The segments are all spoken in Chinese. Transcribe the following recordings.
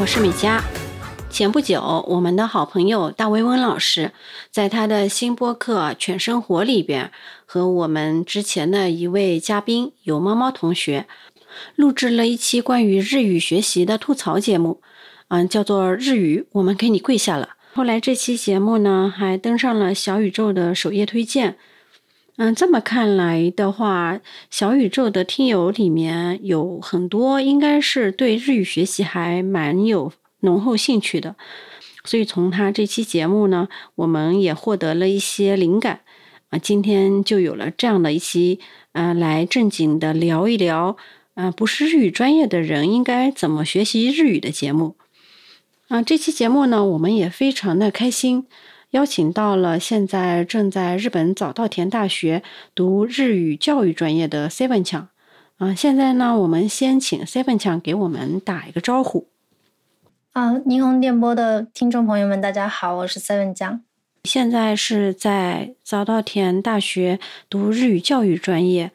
我是美嘉。前不久，我们的好朋友大维温老师在他的新播客《犬生活》里边，和我们之前的一位嘉宾有猫猫同学录制了一期关于日语学习的吐槽节目，嗯，叫做《日语我们给你跪下了》。后来这期节目呢，还登上了小宇宙的首页推荐。嗯，这么看来的话，小宇宙的听友里面有很多应该是对日语学习还蛮有浓厚兴趣的，所以从他这期节目呢，我们也获得了一些灵感啊，今天就有了这样的一期，嗯，来正经的聊一聊，嗯，不是日语专业的人应该怎么学习日语的节目。啊，这期节目呢，我们也非常的开心。邀请到了现在正在日本早稻田大学读日语教育专业的 Seven 强，啊，现在呢，我们先请 Seven 强给我们打一个招呼。啊，霓虹电波的听众朋友们，大家好，我是 Seven 强。现在是在早稻田大学读日语教育专业，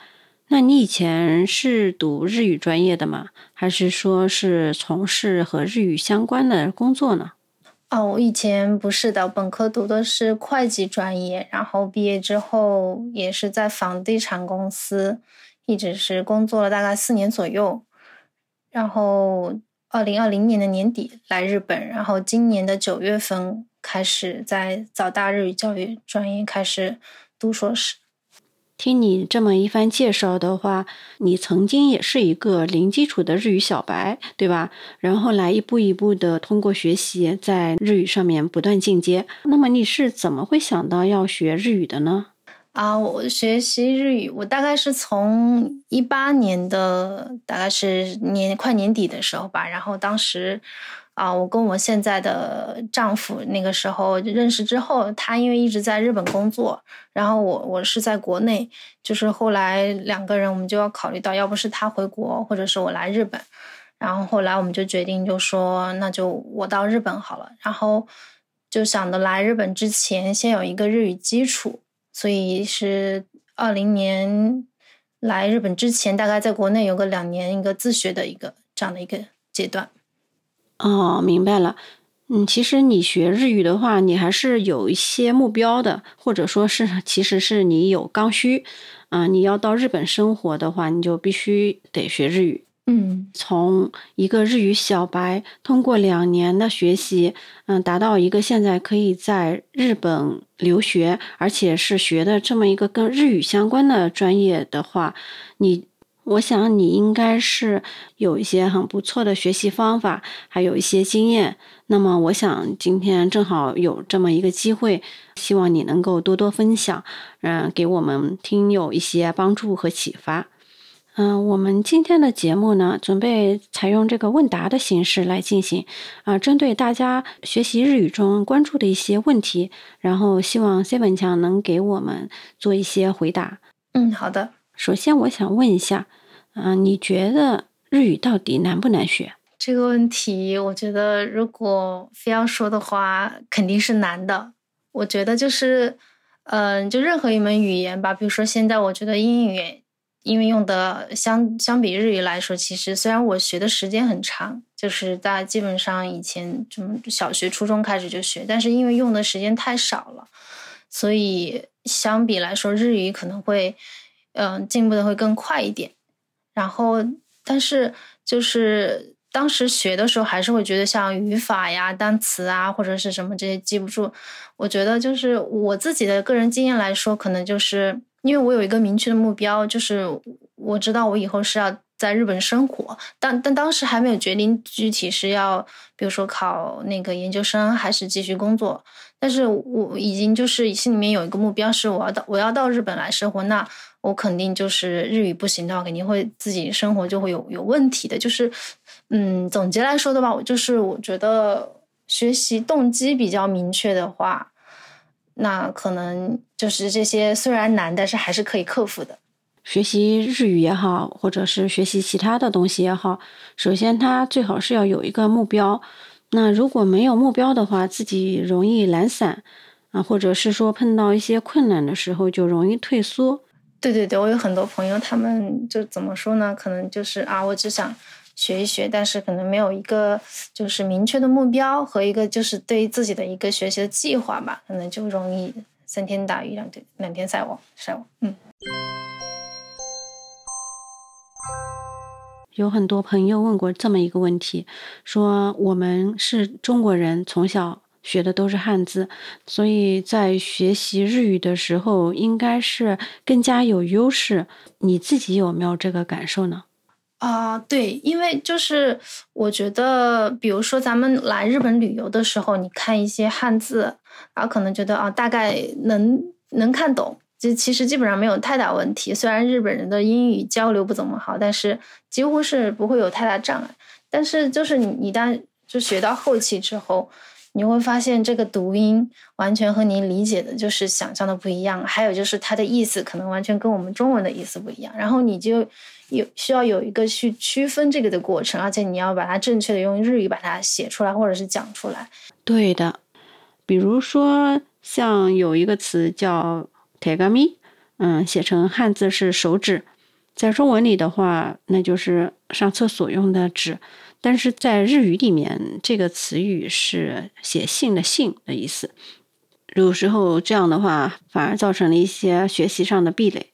那你以前是读日语专业的吗？还是说是从事和日语相关的工作呢？哦，我以前不是的，本科读的是会计专业，然后毕业之后也是在房地产公司，一直是工作了大概四年左右，然后二零二零年的年底来日本，然后今年的九月份开始在早大日语教育专业开始读硕士。听你这么一番介绍的话，你曾经也是一个零基础的日语小白，对吧？然后来一步一步的通过学习，在日语上面不断进阶。那么你是怎么会想到要学日语的呢？啊，我学习日语，我大概是从一八年的，大概是年快年底的时候吧，然后当时。啊，我跟我现在的丈夫那个时候认识之后，他因为一直在日本工作，然后我我是在国内，就是后来两个人我们就要考虑到，要不是他回国，或者是我来日本，然后后来我们就决定就说，那就我到日本好了，然后就想着来日本之前先有一个日语基础，所以是二零年来日本之前，大概在国内有个两年一个自学的一个这样的一个阶段。哦，明白了。嗯，其实你学日语的话，你还是有一些目标的，或者说是，其实是你有刚需。嗯，你要到日本生活的话，你就必须得学日语。嗯，从一个日语小白，通过两年的学习，嗯，达到一个现在可以在日本留学，而且是学的这么一个跟日语相关的专业的话，你。我想你应该是有一些很不错的学习方法，还有一些经验。那么，我想今天正好有这么一个机会，希望你能够多多分享，嗯，给我们听友一些帮助和启发。嗯，我们今天的节目呢，准备采用这个问答的形式来进行，啊，针对大家学习日语中关注的一些问题，然后希望谢文强能给我们做一些回答。嗯，好的。首先，我想问一下，嗯，你觉得日语到底难不难学？这个问题，我觉得如果非要说的话，肯定是难的。我觉得就是，嗯，就任何一门语言吧，比如说现在，我觉得英语，因为用的相相比日语来说，其实虽然我学的时间很长，就是大家基本上以前从小学、初中开始就学，但是因为用的时间太少了，所以相比来说，日语可能会。嗯，进步的会更快一点，然后，但是就是当时学的时候，还是会觉得像语法呀、单词啊，或者是什么这些记不住。我觉得就是我自己的个人经验来说，可能就是因为我有一个明确的目标，就是我知道我以后是要在日本生活，但但当时还没有决定具体是要，比如说考那个研究生还是继续工作。但是我已经就是心里面有一个目标，是我要到我要到日本来生活那。我肯定就是日语不行的话，肯定会自己生活就会有有问题的。就是，嗯，总结来说的话，我就是我觉得学习动机比较明确的话，那可能就是这些虽然难，但是还是可以克服的。学习日语也好，或者是学习其他的东西也好，首先它最好是要有一个目标。那如果没有目标的话，自己容易懒散啊，或者是说碰到一些困难的时候就容易退缩。对对对，我有很多朋友，他们就怎么说呢？可能就是啊，我只想学一学，但是可能没有一个就是明确的目标和一个就是对自己的一个学习的计划吧，可能就容易三天打鱼两天两天晒网晒网。嗯，有很多朋友问过这么一个问题，说我们是中国人，从小。学的都是汉字，所以在学习日语的时候，应该是更加有优势。你自己有没有这个感受呢？啊，对，因为就是我觉得，比如说咱们来日本旅游的时候，你看一些汉字，然后可能觉得啊，大概能能看懂，就其实基本上没有太大问题。虽然日本人的英语交流不怎么好，但是几乎是不会有太大障碍。但是就是你一旦就学到后期之后。你会发现这个读音完全和你理解的，就是想象的不一样。还有就是它的意思可能完全跟我们中文的意思不一样。然后你就有需要有一个去区分这个的过程，而且你要把它正确的用日语把它写出来或者是讲出来。对的，比如说像有一个词叫 “tegami”，嗯，写成汉字是手指，在中文里的话，那就是上厕所用的纸。但是在日语里面，这个词语是写信的“信”的意思。有时候这样的话，反而造成了一些学习上的壁垒。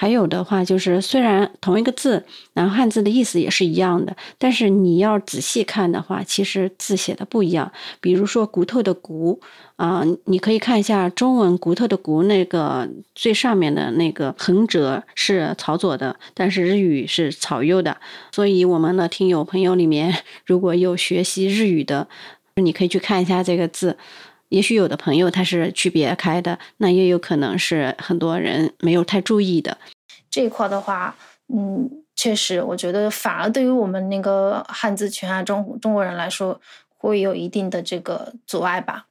还有的话就是，虽然同一个字，然后汉字的意思也是一样的，但是你要仔细看的话，其实字写的不一样。比如说“骨头”的“骨”啊，你可以看一下中文“骨头”的“骨”那个最上面的那个横折是朝左的，但是日语是朝右的。所以我们的听友朋友里面，如果有学习日语的，你可以去看一下这个字。也许有的朋友他是区别开的，那也有可能是很多人没有太注意的这一块的话，嗯，确实，我觉得反而对于我们那个汉字群啊中中国人来说，会有一定的这个阻碍吧。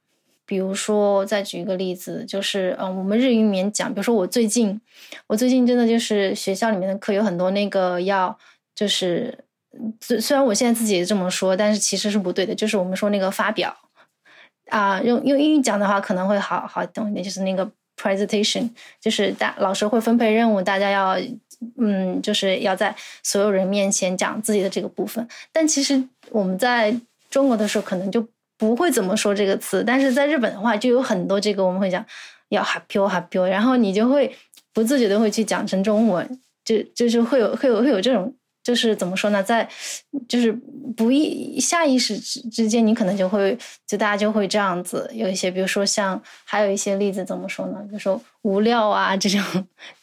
比如说，再举一个例子，就是嗯，我们日语里面讲，比如说我最近，我最近真的就是学校里面的课有很多那个要，就是虽虽然我现在自己也这么说，但是其实是不对的，就是我们说那个发表。啊，用用英语讲的话可能会好好懂一点，就是那个 presentation，就是大老师会分配任务，大家要嗯，就是要在所有人面前讲自己的这个部分。但其实我们在中国的时候可能就不会怎么说这个词，但是在日本的话就有很多这个我们会讲要 happy happy，然后你就会不自觉的会去讲成中文，就就是会有会有会有这种。就是怎么说呢，在就是不意下意识之之间，你可能就会就大家就会这样子有一些，比如说像还有一些例子怎么说呢？比如说无料啊这种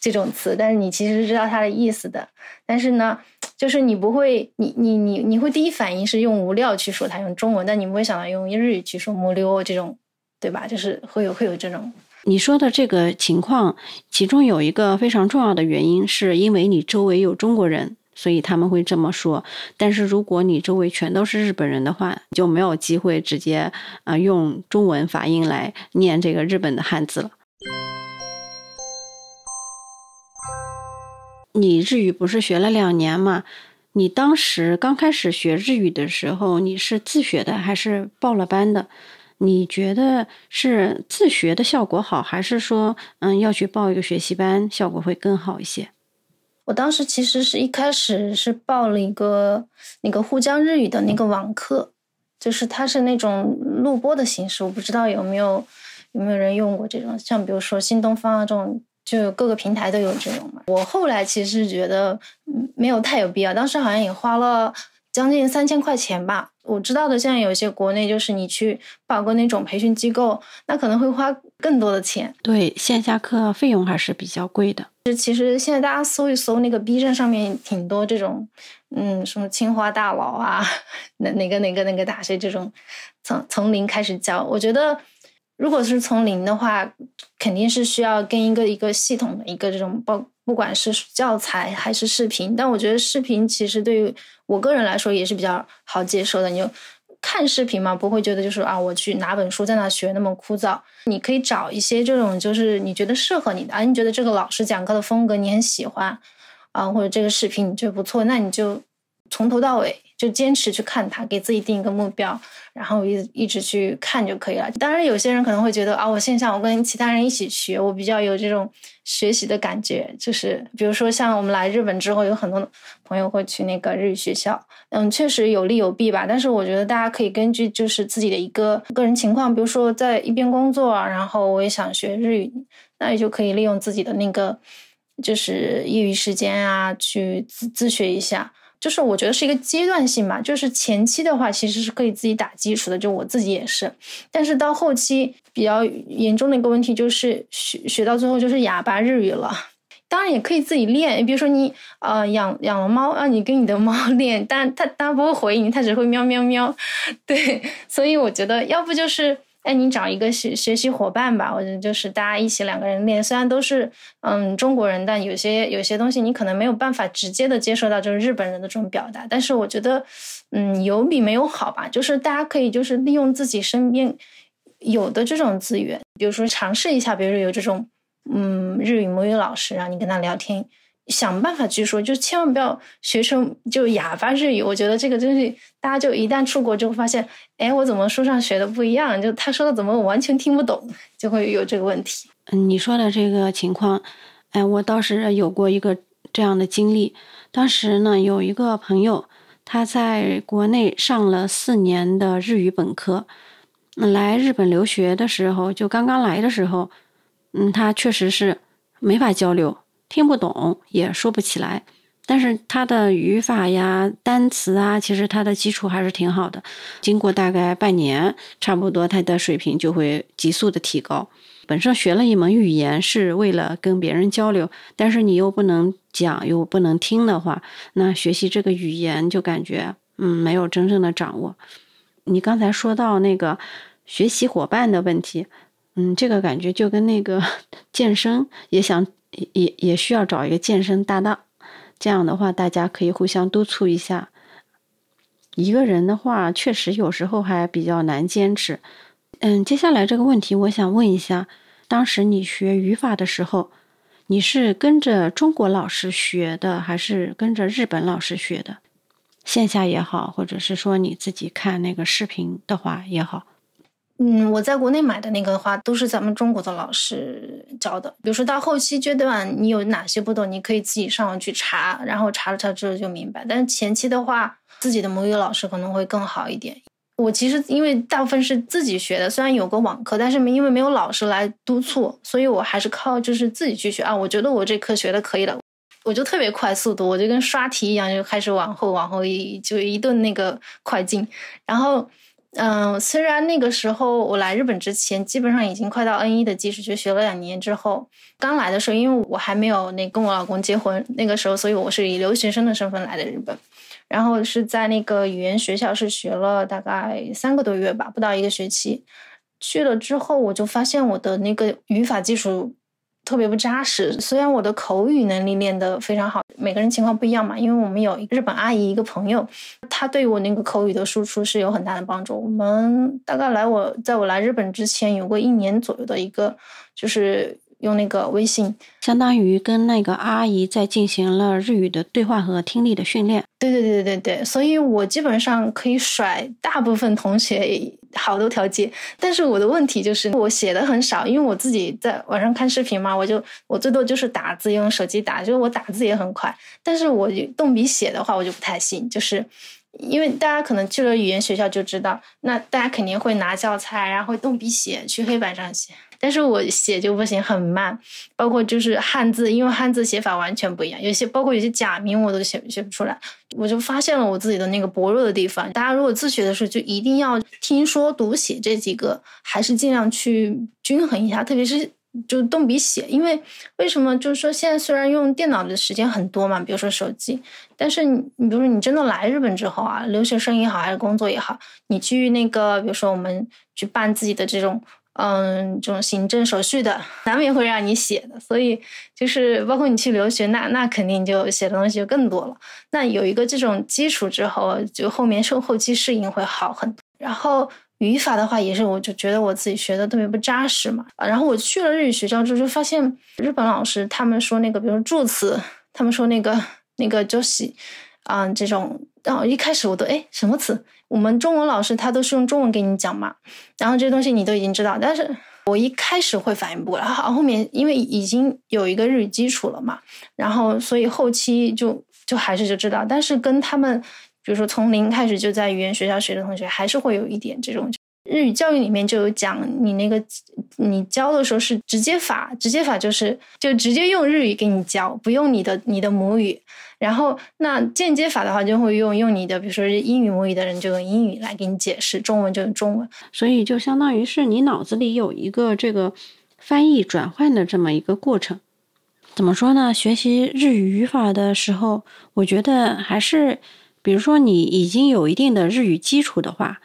这种词，但是你其实知道它的意思的，但是呢，就是你不会，你你你你会第一反应是用无料去说它用中文，但你不会想到用日语去说木溜这种，对吧？就是会有会有这种。你说的这个情况，其中有一个非常重要的原因，是因为你周围有中国人。所以他们会这么说，但是如果你周围全都是日本人的话，就没有机会直接啊用中文发音来念这个日本的汉字了。你日语不是学了两年吗？你当时刚开始学日语的时候，你是自学的还是报了班的？你觉得是自学的效果好，还是说嗯要去报一个学习班效果会更好一些？我当时其实是一开始是报了一个那个沪江日语的那个网课，就是它是那种录播的形式，我不知道有没有有没有人用过这种，像比如说新东方啊这种，就各个平台都有这种嘛。我后来其实觉得没有太有必要，当时好像也花了将近三千块钱吧。我知道的，现在有些国内就是你去报个那种培训机构，那可能会花更多的钱。对，线下课费用还是比较贵的。其实现在大家搜一搜那个 B 站上面挺多这种，嗯，什么清华大佬啊，哪哪个哪个哪个大学这种，从从零开始教。我觉得，如果是从零的话，肯定是需要跟一个一个系统的一个这种包，不管是教材还是视频。但我觉得视频其实对于我个人来说也是比较好接受的，你就。看视频嘛，不会觉得就是啊，我去拿本书在那学那么枯燥。你可以找一些这种，就是你觉得适合你的啊，你觉得这个老师讲课的风格你很喜欢啊，或者这个视频你觉得不错，那你就从头到尾就坚持去看它，给自己定一个目标，然后一一直去看就可以了。当然，有些人可能会觉得啊，我线下我跟其他人一起学，我比较有这种学习的感觉。就是比如说，像我们来日本之后，有很多朋友会去那个日语学校，嗯，确实有利有弊吧。但是我觉得大家可以根据就是自己的一个个人情况，比如说在一边工作，然后我也想学日语，那也就可以利用自己的那个。就是业余时间啊，去自自学一下。就是我觉得是一个阶段性吧。就是前期的话，其实是可以自己打基础的，就我自己也是。但是到后期比较严重的一个问题，就是学学到最后就是哑巴日语了。当然也可以自己练，比如说你呃养养了猫，让你跟你的猫 练，但它它不会回应，它只会喵喵喵。对，所以我觉得要不就是。那你找一个学学习伙伴吧，我觉得就是大家一起两个人练。虽然都是嗯中国人，但有些有些东西你可能没有办法直接的接受到，就是日本人的这种表达。但是我觉得，嗯，有比没有好吧。就是大家可以就是利用自己身边有的这种资源，比如说尝试一下，比如说有这种嗯日语母语老师，让你跟他聊天。想办法去说，就千万不要学成就哑巴日语。我觉得这个东西，大家就一旦出国就会发现，哎，我怎么书上学的不一样？就他说的怎么我完全听不懂，就会有这个问题。嗯，你说的这个情况，哎，我倒是有过一个这样的经历。当时呢，有一个朋友，他在国内上了四年的日语本科，来日本留学的时候，就刚刚来的时候，嗯，他确实是没法交流。听不懂也说不起来，但是他的语法呀、单词啊，其实他的基础还是挺好的。经过大概半年，差不多他的水平就会急速的提高。本身学了一门语言是为了跟别人交流，但是你又不能讲又不能听的话，那学习这个语言就感觉嗯没有真正的掌握。你刚才说到那个学习伙伴的问题，嗯，这个感觉就跟那个 健身也想。也也也需要找一个健身搭档，这样的话大家可以互相督促一下。一个人的话，确实有时候还比较难坚持。嗯，接下来这个问题，我想问一下：当时你学语法的时候，你是跟着中国老师学的，还是跟着日本老师学的？线下也好，或者是说你自己看那个视频的话也好。嗯，我在国内买的那个的话都是咱们中国的老师教的。比如说到后期阶段，你有哪些不懂，你可以自己上网去查，然后查了查之后就明白。但是前期的话，自己的母语老师可能会更好一点。我其实因为大部分是自己学的，虽然有个网课，但是因为没有老师来督促，所以我还是靠就是自己去学啊。我觉得我这课学的可以了，我就特别快速度，我就跟刷题一样，就开始往后往后一就一顿那个快进，然后。嗯，虽然那个时候我来日本之前，基本上已经快到 N 一的基础，就学了两年之后，刚来的时候，因为我还没有那跟我老公结婚，那个时候，所以我是以留学生的身份来的日本，然后是在那个语言学校是学了大概三个多月吧，不到一个学期，去了之后，我就发现我的那个语法基础。特别不扎实。虽然我的口语能力练得非常好，每个人情况不一样嘛。因为我们有日本阿姨一个朋友，她对我那个口语的输出是有很大的帮助。我们大概来我在我来日本之前，有过一年左右的一个，就是用那个微信，相当于跟那个阿姨在进行了日语的对话和听力的训练。对对对对对，所以我基本上可以甩大部分同学好多条街。但是我的问题就是我写的很少，因为我自己在网上看视频嘛，我就我最多就是打字用手机打，就是我打字也很快。但是我动笔写的话，我就不太信，就是因为大家可能去了语言学校就知道，那大家肯定会拿教材，然后动笔写，去黑板上写。但是我写就不行，很慢，包括就是汉字，因为汉字写法完全不一样，有些包括有些假名我都写写不出来，我就发现了我自己的那个薄弱的地方。大家如果自学的时候，就一定要听说读写这几个，还是尽量去均衡一下，特别是就动笔写，因为为什么？就是说现在虽然用电脑的时间很多嘛，比如说手机，但是你比如说你真的来日本之后啊，留学生也好，还是工作也好，你去那个比如说我们去办自己的这种。嗯，这种行政手续的难免会让你写的，所以就是包括你去留学，那那肯定就写的东西就更多了。那有一个这种基础之后，就后面受后期适应会好很多。然后语法的话，也是我就觉得我自己学的特别不扎实嘛。然后我去了日语学校之后，就发现日本老师他们说那个，比如说助词，他们说那个那个就是，嗯，这种然后一开始我都哎什么词？我们中文老师他都是用中文给你讲嘛，然后这些东西你都已经知道，但是我一开始会反应不过来，好后面因为已经有一个日语基础了嘛，然后所以后期就就还是就知道，但是跟他们比如说从零开始就在语言学校学的同学，还是会有一点这种。日语教育里面就有讲，你那个你教的时候是直接法，直接法就是就直接用日语给你教，不用你的你的母语。然后那间接法的话，就会用用你的，比如说英语母语的人就用英语来给你解释，中文就用中文。所以就相当于是你脑子里有一个这个翻译转换的这么一个过程。怎么说呢？学习日语语法的时候，我觉得还是，比如说你已经有一定的日语基础的话。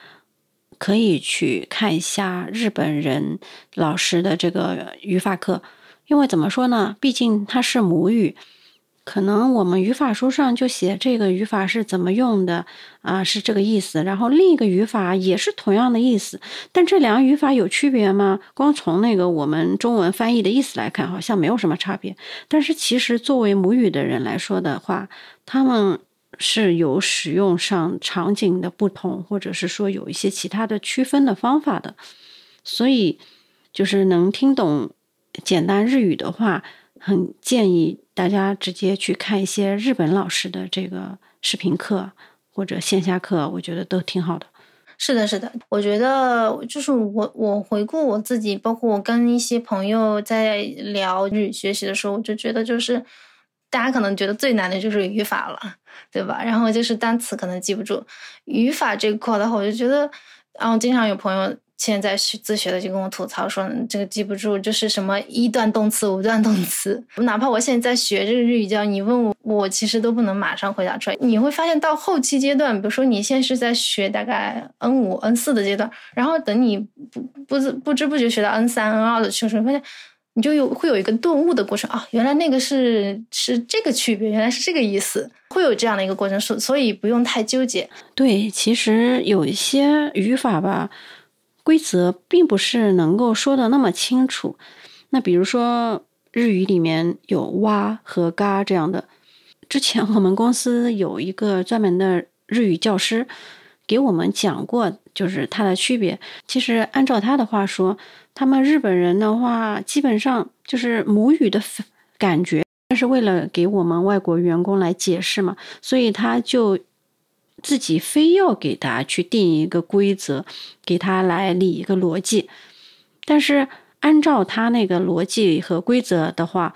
可以去看一下日本人老师的这个语法课，因为怎么说呢？毕竟它是母语，可能我们语法书上就写这个语法是怎么用的啊，是这个意思。然后另一个语法也是同样的意思，但这两个语法有区别吗？光从那个我们中文翻译的意思来看，好像没有什么差别。但是其实作为母语的人来说的话，他们。是有使用上场景的不同，或者是说有一些其他的区分的方法的，所以就是能听懂简单日语的话，很建议大家直接去看一些日本老师的这个视频课或者线下课，我觉得都挺好的。是的，是的，我觉得就是我我回顾我自己，包括我跟一些朋友在聊日语学习的时候，我就觉得就是大家可能觉得最难的就是语法了。对吧？然后就是单词可能记不住，语法这块的话，我就觉得，然后经常有朋友现在学自学的就跟我吐槽说，这个记不住，就是什么一段动词、五段动词。哪怕我现在在学这个日语教，你问我，我其实都不能马上回答出来。你会发现到后期阶段，比如说你现在是在学大概 N 五、N 四的阶段，然后等你不不不不知不觉学到 N 三、N 二的时候，发现。你就有会有一个顿悟的过程啊，原来那个是是这个区别，原来是这个意思，会有这样的一个过程，所所以不用太纠结。对，其实有一些语法吧，规则并不是能够说的那么清楚。那比如说日语里面有哇和嘎这样的，之前我们公司有一个专门的日语教师给我们讲过，就是它的区别。其实按照他的话说。他们日本人的话，基本上就是母语的感觉，但是为了给我们外国员工来解释嘛，所以他就自己非要给他去定一个规则，给他来理一个逻辑。但是按照他那个逻辑和规则的话，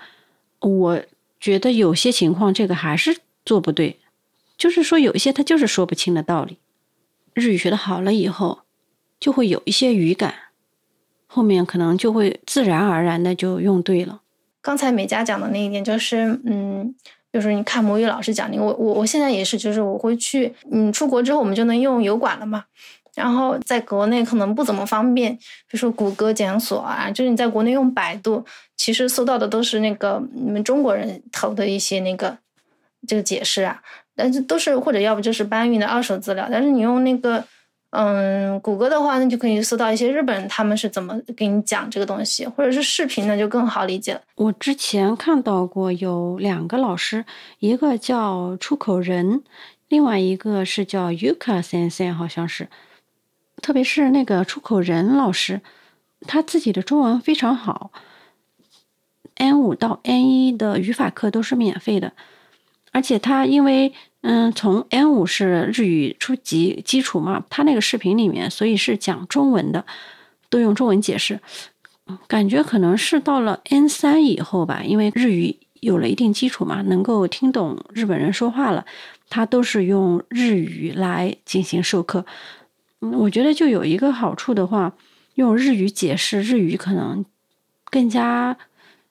我觉得有些情况这个还是做不对，就是说有一些他就是说不清的道理。日语学的好了以后，就会有一些语感。后面可能就会自然而然的就用对了。刚才美嘉讲的那一点就是，嗯，就是你看母语老师讲的，我我我现在也是，就是我会去，嗯，出国之后我们就能用油管了嘛。然后在国内可能不怎么方便，比如说谷歌检索啊，就是你在国内用百度，其实搜到的都是那个你们中国人投的一些那个这个解释啊，但是都是或者要不就是搬运的二手资料，但是你用那个。嗯，谷歌的话，那就可以搜到一些日本人他们是怎么给你讲这个东西，或者是视频，那就更好理解了。我之前看到过有两个老师，一个叫出口人，另外一个是叫 Yuka Sensei，好像是。特别是那个出口人老师，他自己的中文非常好，N 五到 N 一的语法课都是免费的，而且他因为。嗯，从 N 五是日语初级基础嘛，他那个视频里面，所以是讲中文的，都用中文解释。感觉可能是到了 N 三以后吧，因为日语有了一定基础嘛，能够听懂日本人说话了，他都是用日语来进行授课。嗯，我觉得就有一个好处的话，用日语解释日语可能更加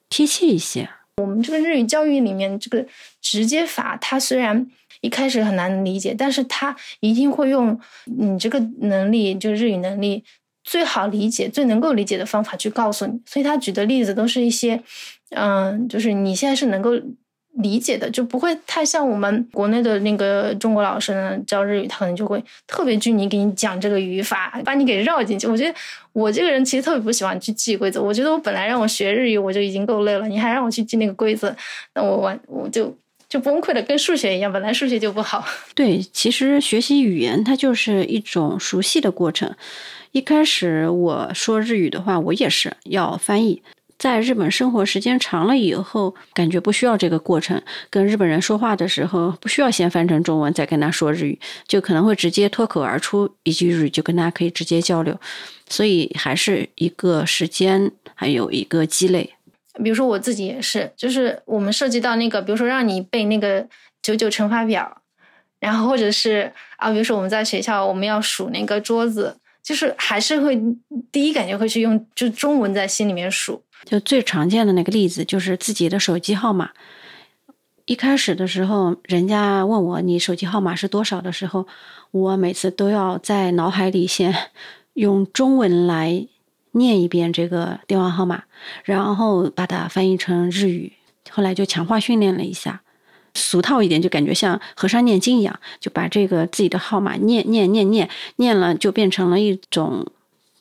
贴切一些。我们这个日语教育里面，这个直接法，它虽然。一开始很难理解，但是他一定会用你这个能力，就日语能力最好理解、最能够理解的方法去告诉你。所以他举的例子都是一些，嗯，就是你现在是能够理解的，就不会太像我们国内的那个中国老师呢教日语，他可能就会特别拘泥给你讲这个语法，把你给绕进去。我觉得我这个人其实特别不喜欢去记规则。我觉得我本来让我学日语我就已经够累了，你还让我去记那个规则，那我完我就。就崩溃了，跟数学一样，本来数学就不好。对，其实学习语言它就是一种熟悉的过程。一开始我说日语的话，我也是要翻译。在日本生活时间长了以后，感觉不需要这个过程。跟日本人说话的时候，不需要先翻成中文再跟他说日语，就可能会直接脱口而出一句日语，就跟他可以直接交流。所以还是一个时间，还有一个积累。比如说我自己也是，就是我们涉及到那个，比如说让你背那个九九乘法表，然后或者是啊，比如说我们在学校我们要数那个桌子，就是还是会第一感觉会去用就中文在心里面数。就最常见的那个例子，就是自己的手机号码。一开始的时候，人家问我你手机号码是多少的时候，我每次都要在脑海里先用中文来念一遍这个电话号码，然后把它翻译成日语。后来就强化训练了一下，俗套一点，就感觉像和尚念经一样，就把这个自己的号码念念念念念了，就变成了一种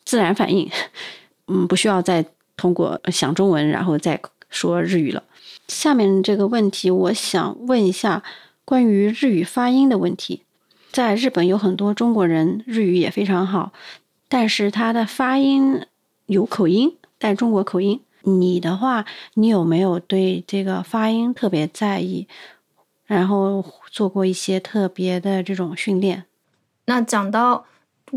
自然反应。嗯，不需要再。通过想中文，然后再说日语了。下面这个问题，我想问一下关于日语发音的问题。在日本有很多中国人日语也非常好，但是他的发音有口音，带中国口音。你的话，你有没有对这个发音特别在意，然后做过一些特别的这种训练？那讲到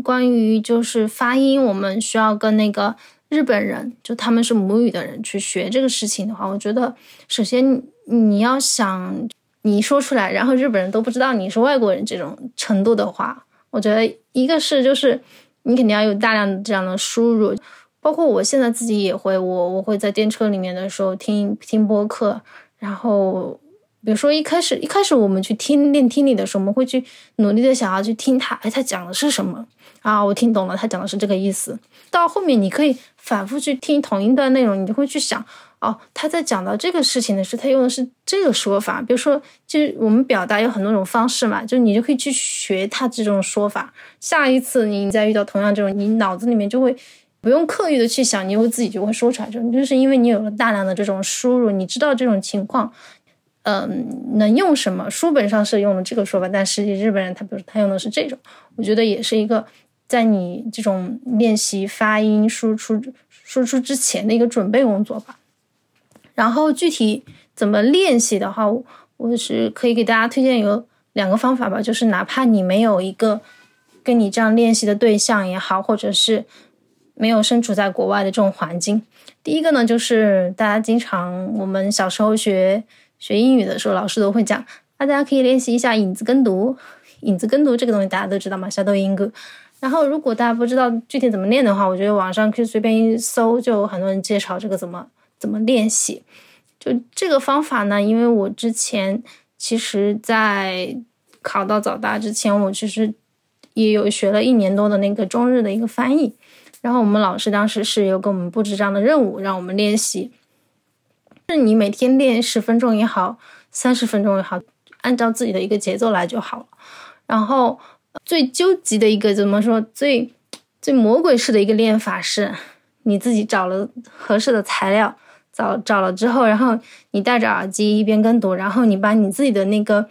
关于就是发音，我们需要跟那个。日本人就他们是母语的人去学这个事情的话，我觉得首先你要想你说出来，然后日本人都不知道你是外国人这种程度的话，我觉得一个是就是你肯定要有大量的这样的输入，包括我现在自己也会，我我会在电车里面的时候听听播客，然后比如说一开始一开始我们去听练听力的时候，我们会去努力的想要去听他，哎，他讲的是什么啊？我听懂了，他讲的是这个意思。到后面你可以。反复去听同一段内容，你就会去想，哦，他在讲到这个事情的时候，他用的是这个说法。比如说，就是我们表达有很多种方式嘛，就你就可以去学他这种说法。下一次你再遇到同样这种，你脑子里面就会不用刻意的去想，你会自己就会说出来。就就是因为你有了大量的这种输入，你知道这种情况，嗯，能用什么？书本上是用的这个说法，但实际日本人他比如他用的是这种，我觉得也是一个。在你这种练习发音输出输出之前的一个准备工作吧。然后具体怎么练习的话，我是可以给大家推荐有两个方法吧。就是哪怕你没有一个跟你这样练习的对象也好，或者是没有身处在国外的这种环境。第一个呢，就是大家经常我们小时候学学英语的时候，老师都会讲，大家可以练习一下影子跟读。影子跟读这个东西大家都知道吗？小抖音歌。然后，如果大家不知道具体怎么练的话，我觉得网上可以随便一搜，就很多人介绍这个怎么怎么练习。就这个方法呢，因为我之前其实，在考到早大之前，我其实也有学了一年多的那个中日的一个翻译。然后我们老师当时是有给我们布置这样的任务，让我们练习。是你每天练十分钟也好，三十分钟也好，按照自己的一个节奏来就好了。然后。最纠结的一个怎么说？最最魔鬼式的一个练法是，你自己找了合适的材料，找找了之后，然后你戴着耳机一边跟读，然后你把你自己的那个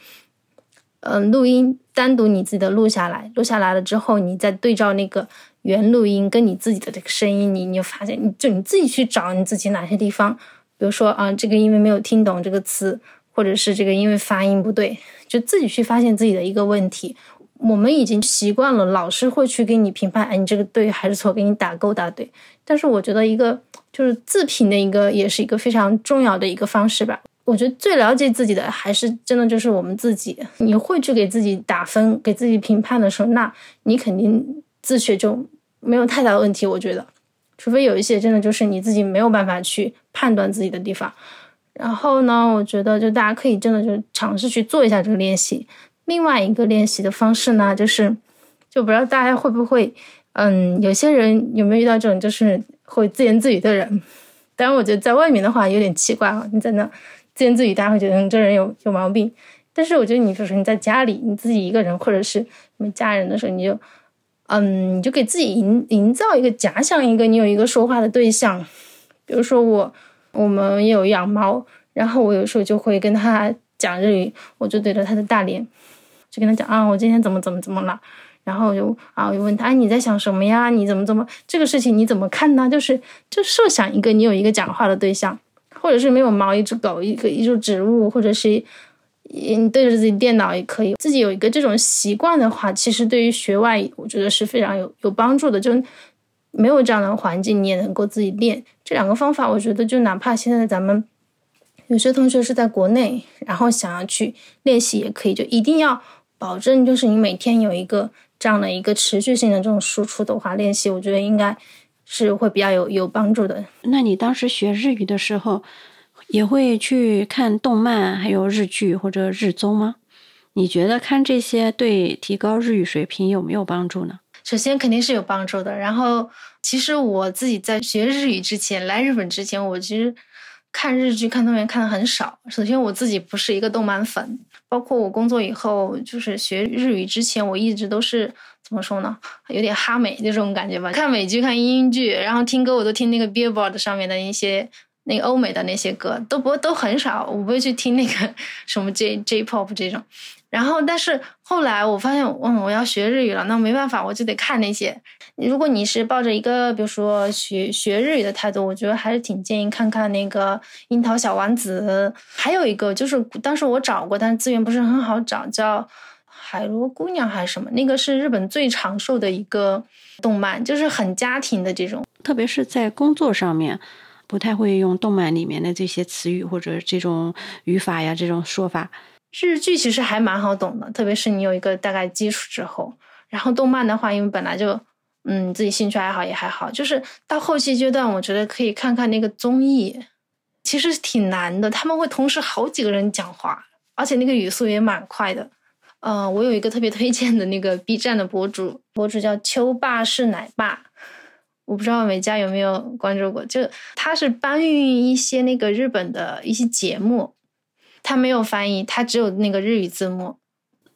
嗯录音单独你自己的录下来，录下来了之后，你再对照那个原录音跟你自己的这个声音，你你就发现，你就你自己去找你自己哪些地方，比如说啊，这个因为没有听懂这个词，或者是这个因为发音不对，就自己去发现自己的一个问题。我们已经习惯了，老师会去给你评判，哎，你这个对还是错，给你打勾打对。但是我觉得一个就是自评的一个，也是一个非常重要的一个方式吧。我觉得最了解自己的还是真的就是我们自己。你会去给自己打分、给自己评判的时候，那你肯定自学就没有太大的问题。我觉得，除非有一些真的就是你自己没有办法去判断自己的地方。然后呢，我觉得就大家可以真的就尝试去做一下这个练习。另外一个练习的方式呢，就是，就不知道大家会不会，嗯，有些人有没有遇到这种就是会自言自语的人？当然，我觉得在外面的话有点奇怪啊，你在那自言自语，大家会觉得你这人有有毛病。但是我觉得你就是你在家里你自己一个人，或者是你家人的时候，你就，嗯，你就给自己营营造一个假想一个你有一个说话的对象，比如说我，我们有养猫，然后我有时候就会跟他。讲日语，我就对着他的大脸，就跟他讲啊，我今天怎么怎么怎么了。然后就啊，我就问他，哎，你在想什么呀？你怎么怎么这个事情你怎么看呢？就是就设想一个你有一个讲话的对象，或者是没有猫一只狗一个一株植物，或者是你对着自己电脑也可以。自己有一个这种习惯的话，其实对于学外语，我觉得是非常有有帮助的。就没有这样的环境，你也能够自己练这两个方法。我觉得就哪怕现在咱们有些同学是在国内，然后想要去练习也可以，就一定要保证就是你每天有一个。这样的一个持续性的这种输出的话，练习我觉得应该是会比较有有帮助的。那你当时学日语的时候，也会去看动漫，还有日剧或者日综吗？你觉得看这些对提高日语水平有没有帮助呢？首先肯定是有帮助的。然后，其实我自己在学日语之前，来日本之前，我其实看日剧、看动漫看的很少。首先，我自己不是一个动漫粉。包括我工作以后，就是学日语之前，我一直都是怎么说呢？有点哈美那种感觉吧。看美剧、看英剧，然后听歌，我都听那个 Billboard 上面的一些那个欧美的那些歌，都不都很少，我不会去听那个什么 J J Pop 这种。然后，但是后来我发现，嗯，我要学日语了，那没办法，我就得看那些。如果你是抱着一个，比如说学学日语的态度，我觉得还是挺建议看看那个《樱桃小丸子》。还有一个就是，当时我找过，但是资源不是很好找，叫《海螺姑娘》还是什么？那个是日本最长寿的一个动漫，就是很家庭的这种。特别是在工作上面，不太会用动漫里面的这些词语或者这种语法呀，这种说法。日剧其实还蛮好懂的，特别是你有一个大概基础之后。然后动漫的话，因为本来就，嗯，自己兴趣爱好也还好。就是到后期阶段，我觉得可以看看那个综艺，其实挺难的。他们会同时好几个人讲话，而且那个语速也蛮快的。呃，我有一个特别推荐的那个 B 站的博主，博主叫秋爸是奶爸，我不知道美嘉有没有关注过。就他是搬运一些那个日本的一些节目。他没有翻译，他只有那个日语字幕。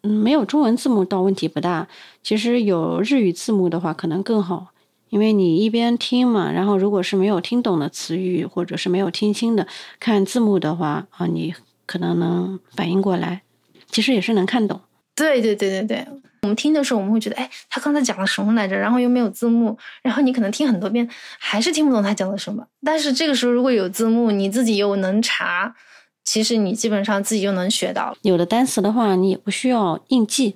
嗯，没有中文字幕倒问题不大。其实有日语字幕的话可能更好，因为你一边听嘛，然后如果是没有听懂的词语或者是没有听清的，看字幕的话啊，你可能能反应过来。其实也是能看懂。对对对对对，我们听的时候我们会觉得，哎，他刚才讲了什么来着？然后又没有字幕，然后你可能听很多遍还是听不懂他讲的什么。但是这个时候如果有字幕，你自己又能查。其实你基本上自己就能学到。有的单词的话，你也不需要硬记，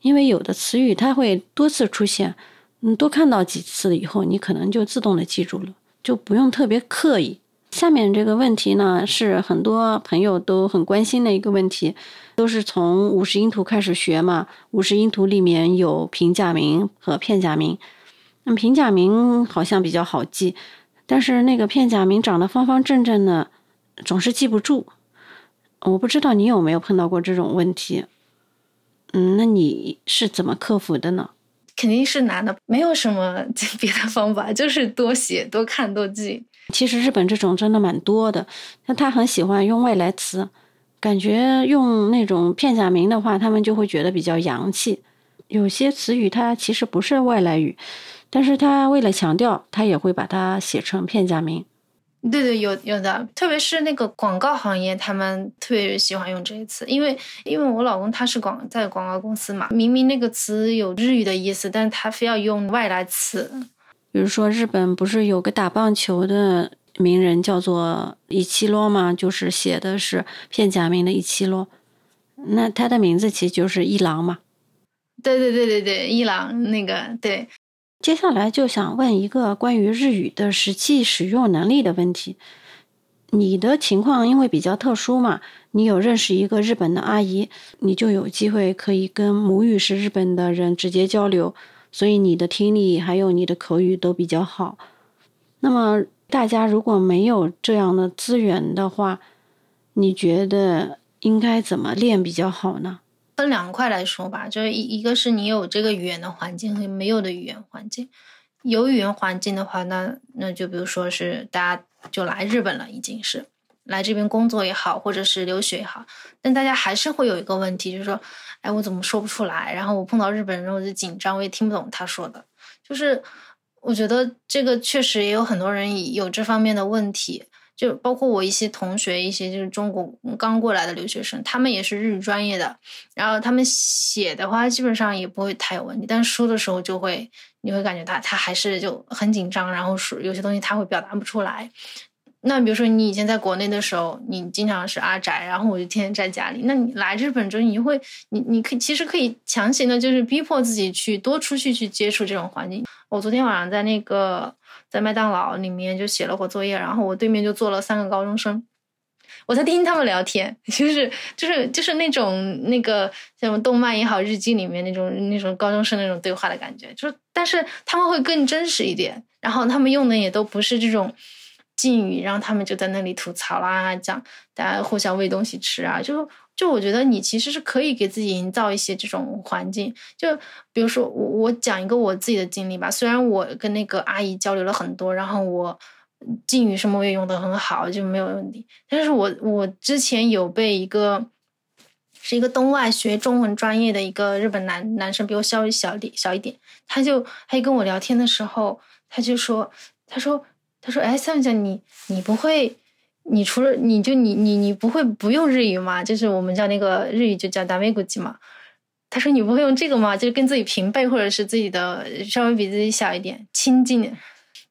因为有的词语它会多次出现，嗯，多看到几次以后，你可能就自动的记住了，就不用特别刻意。下面这个问题呢，是很多朋友都很关心的一个问题，都是从五十音图开始学嘛。五十音图里面有平假名和片假名，那么平假名好像比较好记，但是那个片假名长得方方正正的。总是记不住，我不知道你有没有碰到过这种问题。嗯，那你是怎么克服的呢？肯定是难的，没有什么 别的方法，就是多写、多看、多记。其实日本这种真的蛮多的，那他很喜欢用外来词，感觉用那种片假名的话，他们就会觉得比较洋气。有些词语它其实不是外来语，但是他为了强调，他也会把它写成片假名。对对，有有的，特别是那个广告行业，他们特别喜欢用这些词，因为因为我老公他是广在广告公司嘛，明明那个词有日语的意思，但是他非要用外来词。比如说日本不是有个打棒球的名人叫做伊七洛吗？就是写的是片假名的伊七洛，那他的名字其实就是一郎嘛。对对对对对，一郎那个对。接下来就想问一个关于日语的实际使用能力的问题。你的情况因为比较特殊嘛，你有认识一个日本的阿姨，你就有机会可以跟母语是日本的人直接交流，所以你的听力还有你的口语都比较好。那么大家如果没有这样的资源的话，你觉得应该怎么练比较好呢？分两块来说吧，就是一一个是你有这个语言的环境和没有的语言环境。有语言环境的话，那那就比如说是大家就来日本了，已经是来这边工作也好，或者是留学也好，但大家还是会有一个问题，就是说，哎，我怎么说不出来？然后我碰到日本人，我就紧张，我也听不懂他说的。就是我觉得这个确实也有很多人有这方面的问题。就包括我一些同学，一些就是中国刚过来的留学生，他们也是日语专业的，然后他们写的话基本上也不会太有问题，但说的时候就会，你会感觉他他还是就很紧张，然后说有些东西他会表达不出来。那比如说你以前在国内的时候，你经常是阿宅，然后我就天天在家里。那你来日本之后，你会，你你可以其实可以强行的，就是逼迫自己去多出去去接触这种环境。我昨天晚上在那个在麦当劳里面就写了会作业，然后我对面就坐了三个高中生，我在听他们聊天，就是就是就是那种那个像动漫也好，日记里面那种那种高中生那种对话的感觉，就是但是他们会更真实一点，然后他们用的也都不是这种。禁语，然后他们就在那里吐槽啦，讲大家互相喂东西吃啊，就就我觉得你其实是可以给自己营造一些这种环境，就比如说我我讲一个我自己的经历吧，虽然我跟那个阿姨交流了很多，然后我敬语什么我也用的很好，就没有问题，但是我我之前有被一个是一个东外学中文专业的一个日本男男生，比我稍微小点小一点，他就他就跟我聊天的时候，他就说他说。他说：“哎，三讲你你不会，你除了你就你你你不会不用日语吗？就是我们叫那个日语就叫达美古吉嘛。他说你不会用这个吗？就跟自己平辈或者是自己的稍微比自己小一点亲近。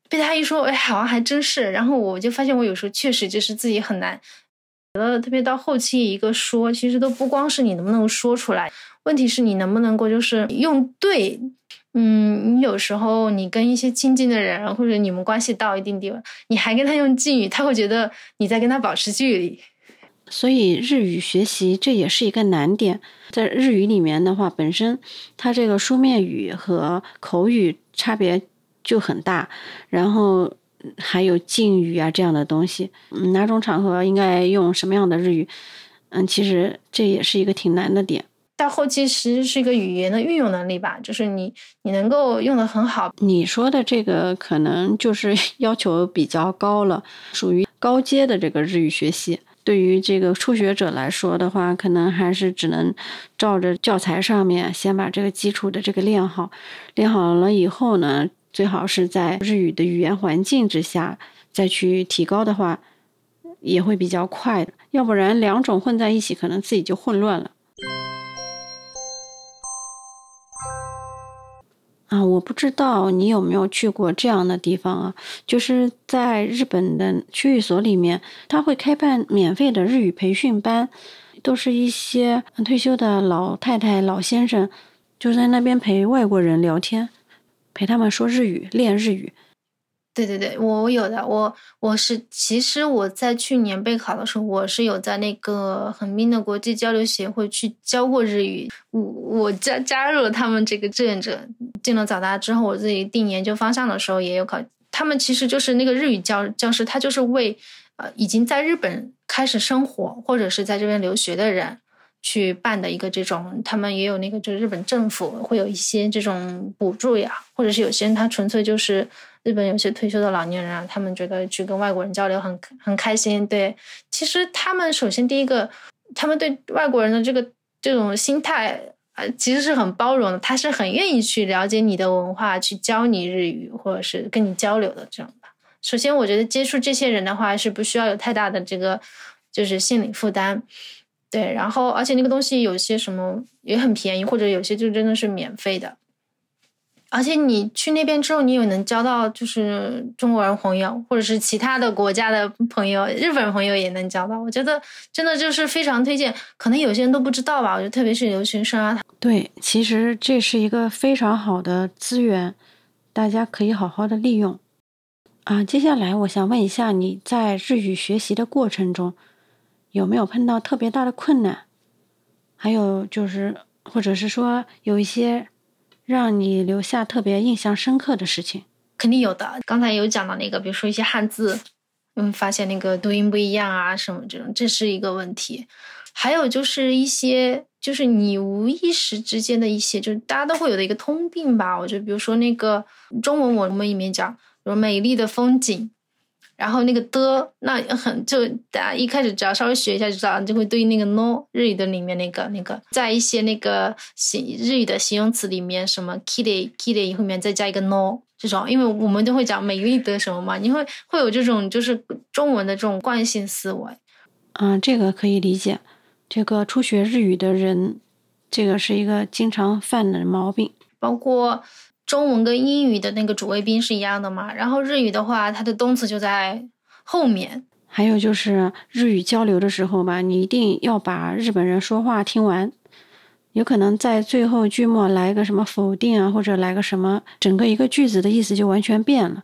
被他一说，哎，好像还真是。然后我就发现我有时候确实就是自己很难，觉得，特别到后期一个说，其实都不光是你能不能说出来，问题是你能不能够就是用对。”嗯，你有时候你跟一些亲近的人，或者你们关系到一定地位，你还跟他用敬语，他会觉得你在跟他保持距离。所以日语学习这也是一个难点。在日语里面的话，本身它这个书面语和口语差别就很大，然后还有敬语啊这样的东西，哪种场合应该用什么样的日语？嗯，其实这也是一个挺难的点。到后期其实是一个语言的运用能力吧，就是你你能够用的很好。你说的这个可能就是 要求比较高了，属于高阶的这个日语学习。对于这个初学者来说的话，可能还是只能照着教材上面先把这个基础的这个练好。练好了以后呢，最好是在日语的语言环境之下再去提高的话，也会比较快的。要不然两种混在一起，可能自己就混乱了。啊，我不知道你有没有去过这样的地方啊？就是在日本的区域所里面，他会开办免费的日语培训班，都是一些退休的老太太、老先生，就在那边陪外国人聊天，陪他们说日语、练日语。对对对，我我有的，我我是其实我在去年备考的时候，我是有在那个横滨的国际交流协会去教过日语。我我加加入了他们这个志愿者，进了早大之后，我自己定研究方向的时候也有考。他们其实就是那个日语教教师，他就是为呃已经在日本开始生活或者是在这边留学的人去办的一个这种。他们也有那个就是日本政府会有一些这种补助呀，或者是有些人他纯粹就是。日本有些退休的老年人啊，他们觉得去跟外国人交流很很开心。对，其实他们首先第一个，他们对外国人的这个这种心态啊，其实是很包容的。他是很愿意去了解你的文化，去教你日语，或者是跟你交流的这种吧。首先，我觉得接触这些人的话，是不需要有太大的这个就是心理负担。对，然后而且那个东西有些什么也很便宜，或者有些就真的是免费的。而且你去那边之后，你也能交到就是中国人朋友，或者是其他的国家的朋友，日本朋友也能交到。我觉得真的就是非常推荐，可能有些人都不知道吧。我觉得特别是留学生啊，对，其实这是一个非常好的资源，大家可以好好的利用。啊，接下来我想问一下，你在日语学习的过程中，有没有碰到特别大的困难？还有就是，或者是说有一些。让你留下特别印象深刻的事情，肯定有的。刚才有讲到那个，比如说一些汉字，嗯，发现那个读音不一样啊，什么这种，这是一个问题。还有就是一些，就是你无意识之间的一些，就是大家都会有的一个通病吧。我就，比如说那个中文，我们里面讲，比如美丽的风景。然后那个的，那很就大家一开始只要稍微学一下就知道，就会对应那个 no 日语的里面那个那个，在一些那个形日语的形容词里面，什么 kiri kiri 后面再加一个 no，这种，因为我们都会讲美丽的什么嘛，你会会有这种就是中文的这种惯性思维。嗯，这个可以理解。这个初学日语的人，这个是一个经常犯的毛病。包括中文跟英语的那个主谓宾是一样的嘛，然后日语的话，它的动词就在后面。还有就是日语交流的时候吧，你一定要把日本人说话听完。有可能在最后句末来个什么否定啊，或者来个什么，整个一个句子的意思就完全变了。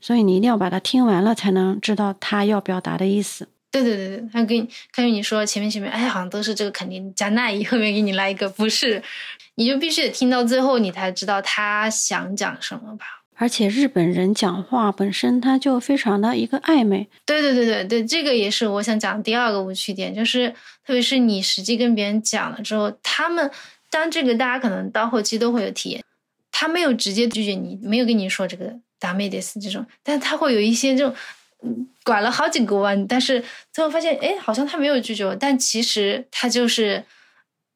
所以你一定要把它听完了，才能知道他要表达的意思。对对对对，他跟他跟你说前面前面，哎，好像都是这个肯定加那一，后面给你来一个不是，你就必须得听到最后，你才知道他想讲什么吧。而且日本人讲话本身他就非常的一个暧昧。对对对对对，这个也是我想讲第二个误区点，就是特别是你实际跟别人讲了之后，他们当这个大家可能到后期都会有体验，他没有直接拒绝你，没有跟你说这个达美德斯这种，但是他会有一些这种。拐了好几个弯，但是最后发现，哎，好像他没有拒绝我，但其实他就是，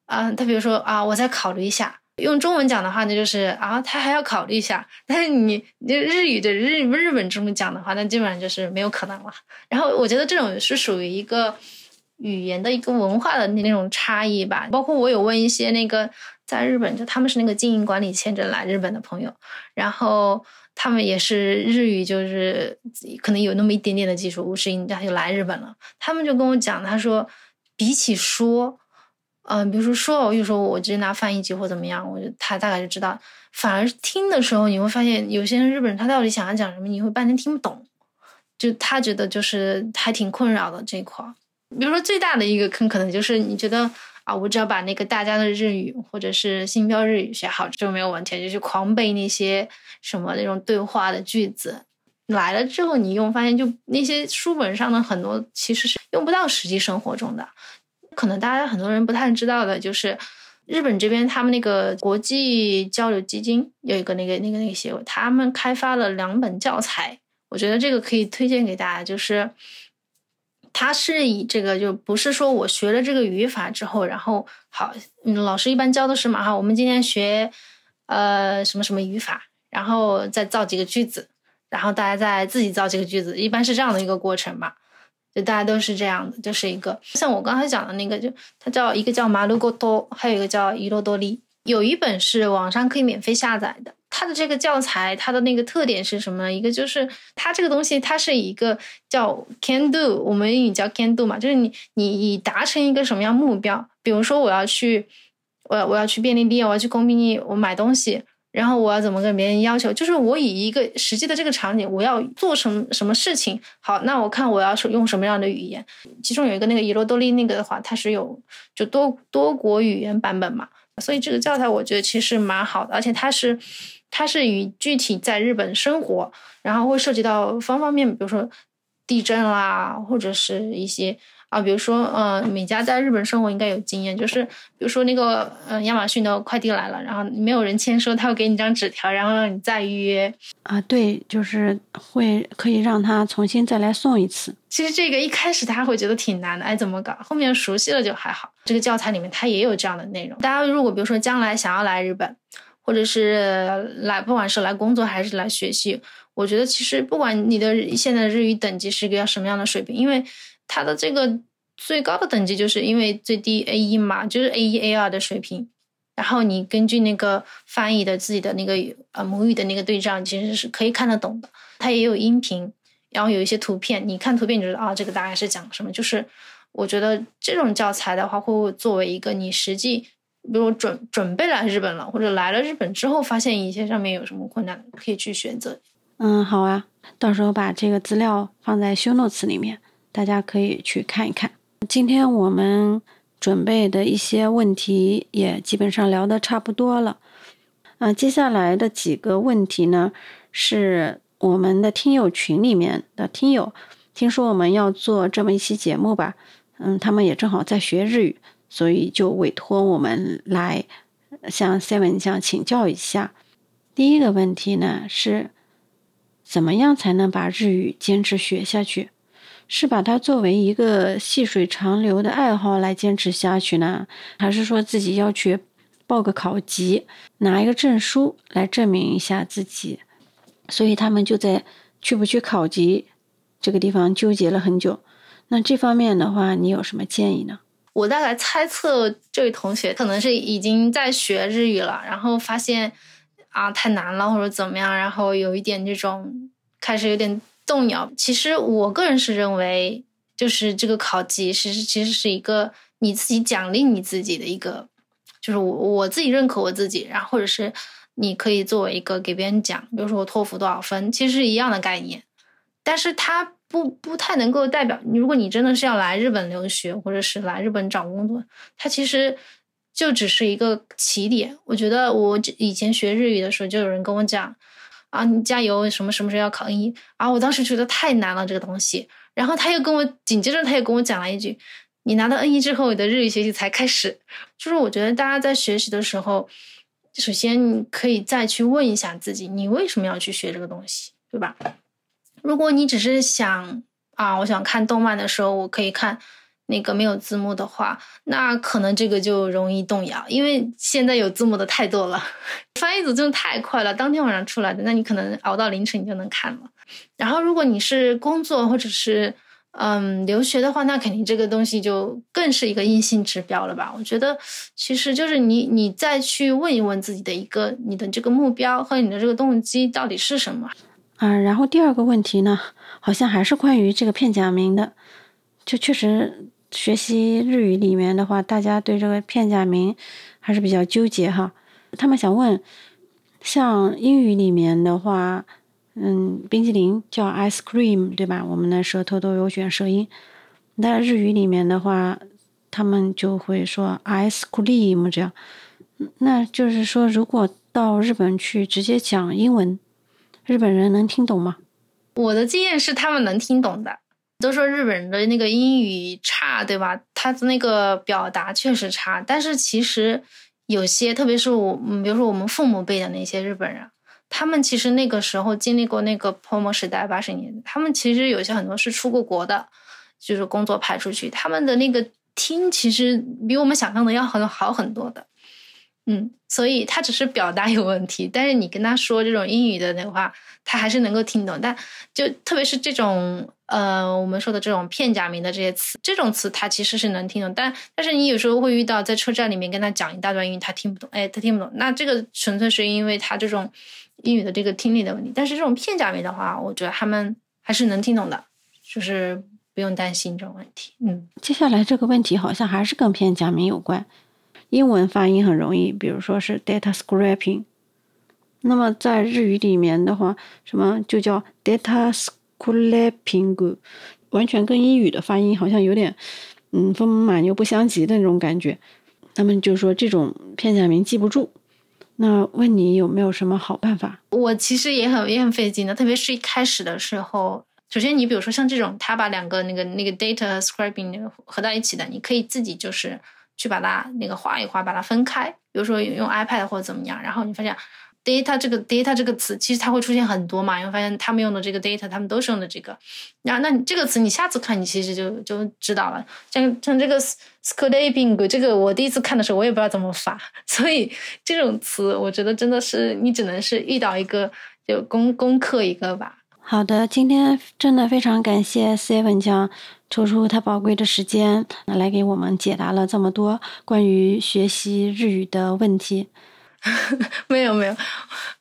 啊，他比如说啊，我再考虑一下。用中文讲的话，那就是啊，他还要考虑一下。但是你你日语的日日本这么讲的话，那基本上就是没有可能了。然后我觉得这种是属于一个语言的一个文化的那种差异吧。包括我有问一些那个在日本，就他们是那个经营管理签证来日本的朋友，然后。他们也是日语，就是可能有那么一点点的基础，五十音，他就来日本了。他们就跟我讲，他说，比起说，嗯，比如说说，我就说我直接拿翻译机或怎么样，我就他大概就知道。反而听的时候，你会发现有些人日本人他到底想要讲什么，你会半天听不懂。就他觉得就是还挺困扰的这一块。比如说最大的一个坑，可能就是你觉得。啊，我只要把那个大家的日语或者是星标日语学好就没有问题，就去狂背那些什么那种对话的句子。来了之后你用，发现就那些书本上的很多其实是用不到实际生活中的。可能大家很多人不太知道的就是，日本这边他们那个国际交流基金有一个那个那个那个协会，他们开发了两本教材，我觉得这个可以推荐给大家，就是。它是以这个就不是说我学了这个语法之后，然后好，嗯，老师一般教的是嘛哈，我们今天学呃什么什么语法，然后再造几个句子，然后大家再自己造几个句子，一般是这样的一个过程嘛，就大家都是这样的，就是一个像我刚才讲的那个，就它叫一个叫马鲁戈多，还有一个叫伊洛多利，有一本是网上可以免费下载的。它的这个教材，它的那个特点是什么呢？一个就是它这个东西，它是一个叫 can do，我们英语叫 can do 嘛，就是你你以达成一个什么样目标？比如说我要去，我我要去便利店，我要去工地，我买东西，然后我要怎么跟别人要求？就是我以一个实际的这个场景，我要做什么什么事情？好，那我看我要是用什么样的语言？其中有一个那个伊罗多利那个的话，它是有就多多国语言版本嘛，所以这个教材我觉得其实蛮好的，而且它是。它是与具体在日本生活，然后会涉及到方方面面，比如说地震啦，或者是一些啊，比如说呃，美嘉在日本生活应该有经验，就是比如说那个呃，亚马逊的快递来了，然后没有人签收，他会给你张纸条，然后让你再预约啊，对，就是会可以让他重新再来送一次。其实这个一开始他会觉得挺难的，哎，怎么搞？后面熟悉了就还好。这个教材里面它也有这样的内容，大家如果比如说将来想要来日本。或者是来，不管是来工作还是来学习，我觉得其实不管你的现在日语等级是一个什么样的水平，因为它的这个最高的等级就是因为最低 A 一嘛，就是 A 一 A 二的水平，然后你根据那个翻译的自己的那个呃母语的那个对照，其实是可以看得懂的。它也有音频，然后有一些图片，你看图片你就知道啊，这个大概是讲什么。就是我觉得这种教材的话，会作为一个你实际。比如准准备来日本了，或者来了日本之后发现一些上面有什么困难，可以去选择。嗯，好啊，到时候把这个资料放在修诺词里面，大家可以去看一看。今天我们准备的一些问题也基本上聊的差不多了。啊，接下来的几个问题呢，是我们的听友群里面的听友听说我们要做这么一期节目吧，嗯，他们也正好在学日语。所以就委托我们来向 Seven 这样请教一下。第一个问题呢是，怎么样才能把日语坚持学下去？是把它作为一个细水长流的爱好来坚持下去呢，还是说自己要去报个考级，拿一个证书来证明一下自己？所以他们就在去不去考级这个地方纠结了很久。那这方面的话，你有什么建议呢？我大概猜测，这位同学可能是已经在学日语了，然后发现啊太难了或者怎么样，然后有一点这种开始有点动摇。其实我个人是认为，就是这个考级其实其实是一个你自己奖励你自己的一个，就是我我自己认可我自己，然后或者是你可以作为一个给别人讲，比如说我托福多少分，其实是一样的概念，但是它。不不太能够代表你。如果你真的是要来日本留学，或者是来日本找工作，它其实就只是一个起点。我觉得我以前学日语的时候，就有人跟我讲啊，你加油，什么什么时候要考 N 一啊？我当时觉得太难了这个东西。然后他又跟我紧接着他又跟我讲了一句，你拿到 N 一之后，你的日语学习才开始。就是我觉得大家在学习的时候，首先你可以再去问一下自己，你为什么要去学这个东西，对吧？如果你只是想啊，我想看动漫的时候，我可以看那个没有字幕的话，那可能这个就容易动摇，因为现在有字幕的太多了，翻译组真的太快了，当天晚上出来的，那你可能熬到凌晨你就能看了。然后，如果你是工作或者是嗯留学的话，那肯定这个东西就更是一个硬性指标了吧？我觉得其实就是你你再去问一问自己的一个你的这个目标和你的这个动机到底是什么。啊，然后第二个问题呢，好像还是关于这个片假名的。就确实学习日语里面的话，大家对这个片假名还是比较纠结哈。他们想问，像英语里面的话，嗯，冰淇淋叫 ice cream 对吧？我们的舌头都有卷舌音。那日语里面的话，他们就会说 ice cream 这样。那就是说，如果到日本去直接讲英文。日本人能听懂吗？我的经验是他们能听懂的。都说日本人的那个英语差，对吧？他的那个表达确实差。但是其实有些，特别是我，比如说我们父母辈的那些日本人，他们其实那个时候经历过那个泡沫时代，八十年代，他们其实有些很多是出过国的，就是工作派出去，他们的那个听其实比我们想象的要很好很多的。嗯，所以他只是表达有问题，但是你跟他说这种英语的那话，他还是能够听懂。但就特别是这种呃，我们说的这种片假名的这些词，这种词他其实是能听懂。但但是你有时候会遇到在车站里面跟他讲一大段英语，他听不懂，哎，他听不懂。那这个纯粹是因为他这种英语的这个听力的问题。但是这种片假名的话，我觉得他们还是能听懂的，就是不用担心这种问题。嗯，接下来这个问题好像还是跟片假名有关。英文发音很容易，比如说是 data scraping，那么在日语里面的话，什么就叫 data scraping，完全跟英语的发音好像有点，嗯，风马牛不相及的那种感觉。他们就说这种片假名记不住，那问你有没有什么好办法？我其实也很也很费劲的，特别是一开始的时候。首先，你比如说像这种，他把两个那个那个 data scraping 合到一起的，你可以自己就是。去把它那个划一划，把它分开。比如说用 iPad 或者怎么样，然后你发现 data 这个 data 这个词，其实它会出现很多嘛。你会发现他们用的这个 data，他们都是用的这个。然后那你这个词，你下次看你其实就就知道了。像像这个 scraping，这个我第一次看的时候，我也不知道怎么发。所以这种词，我觉得真的是你只能是遇到一个就攻攻克一个吧。好的，今天真的非常感谢 Seven 将抽出他宝贵的时间来给我们解答了这么多关于学习日语的问题。没有没有，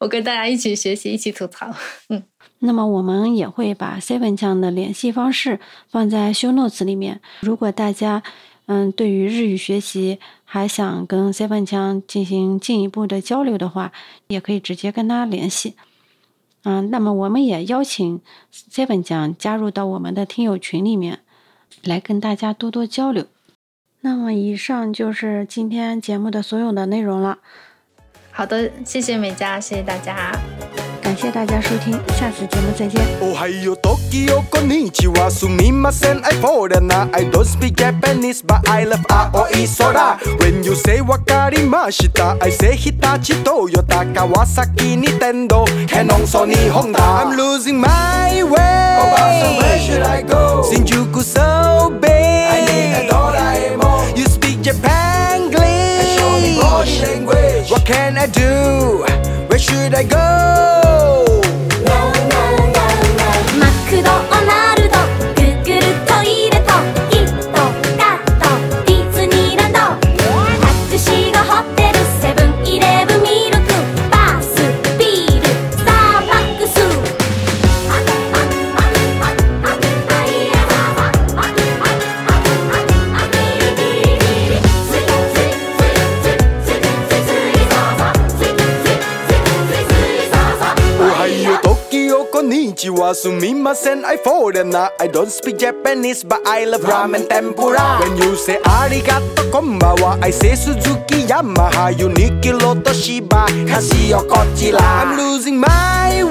我跟大家一起学习，一起吐槽。嗯，那么我们也会把 Seven 酱的联系方式放在 Show Notes 里面。如果大家嗯对于日语学习还想跟 Seven 酱进行进一步的交流的话，也可以直接跟他联系。嗯，那么我们也邀请 Seven 酱加入到我们的听友群里面，来跟大家多多交流。那么以上就是今天节目的所有的内容了。好的，谢谢美嘉，谢谢大家。感谢大家收听，下次节目再见。おはよう、Tokyo、こんにちは。すみません、I foreigner. I don't speak Japanese, but I love 青い空。When you say わかりました、I say 日立、トヨタ、川崎、ニテンド、キャノン、ソニー、ホンダ。I'm losing my way. Oh, so where should I go? 新宿 so big. I need a Doraemon. You speak Japanese. And show me body language. What can I do? Where should I go? Konnichiwa, sumimasen, I foreigner. I don't speak Japanese, but I love ramen tempura. When you say arigato konbawa, I say Suzuki Yamaha, Uniqlo Toshiba, Casio Godzilla. I'm losing my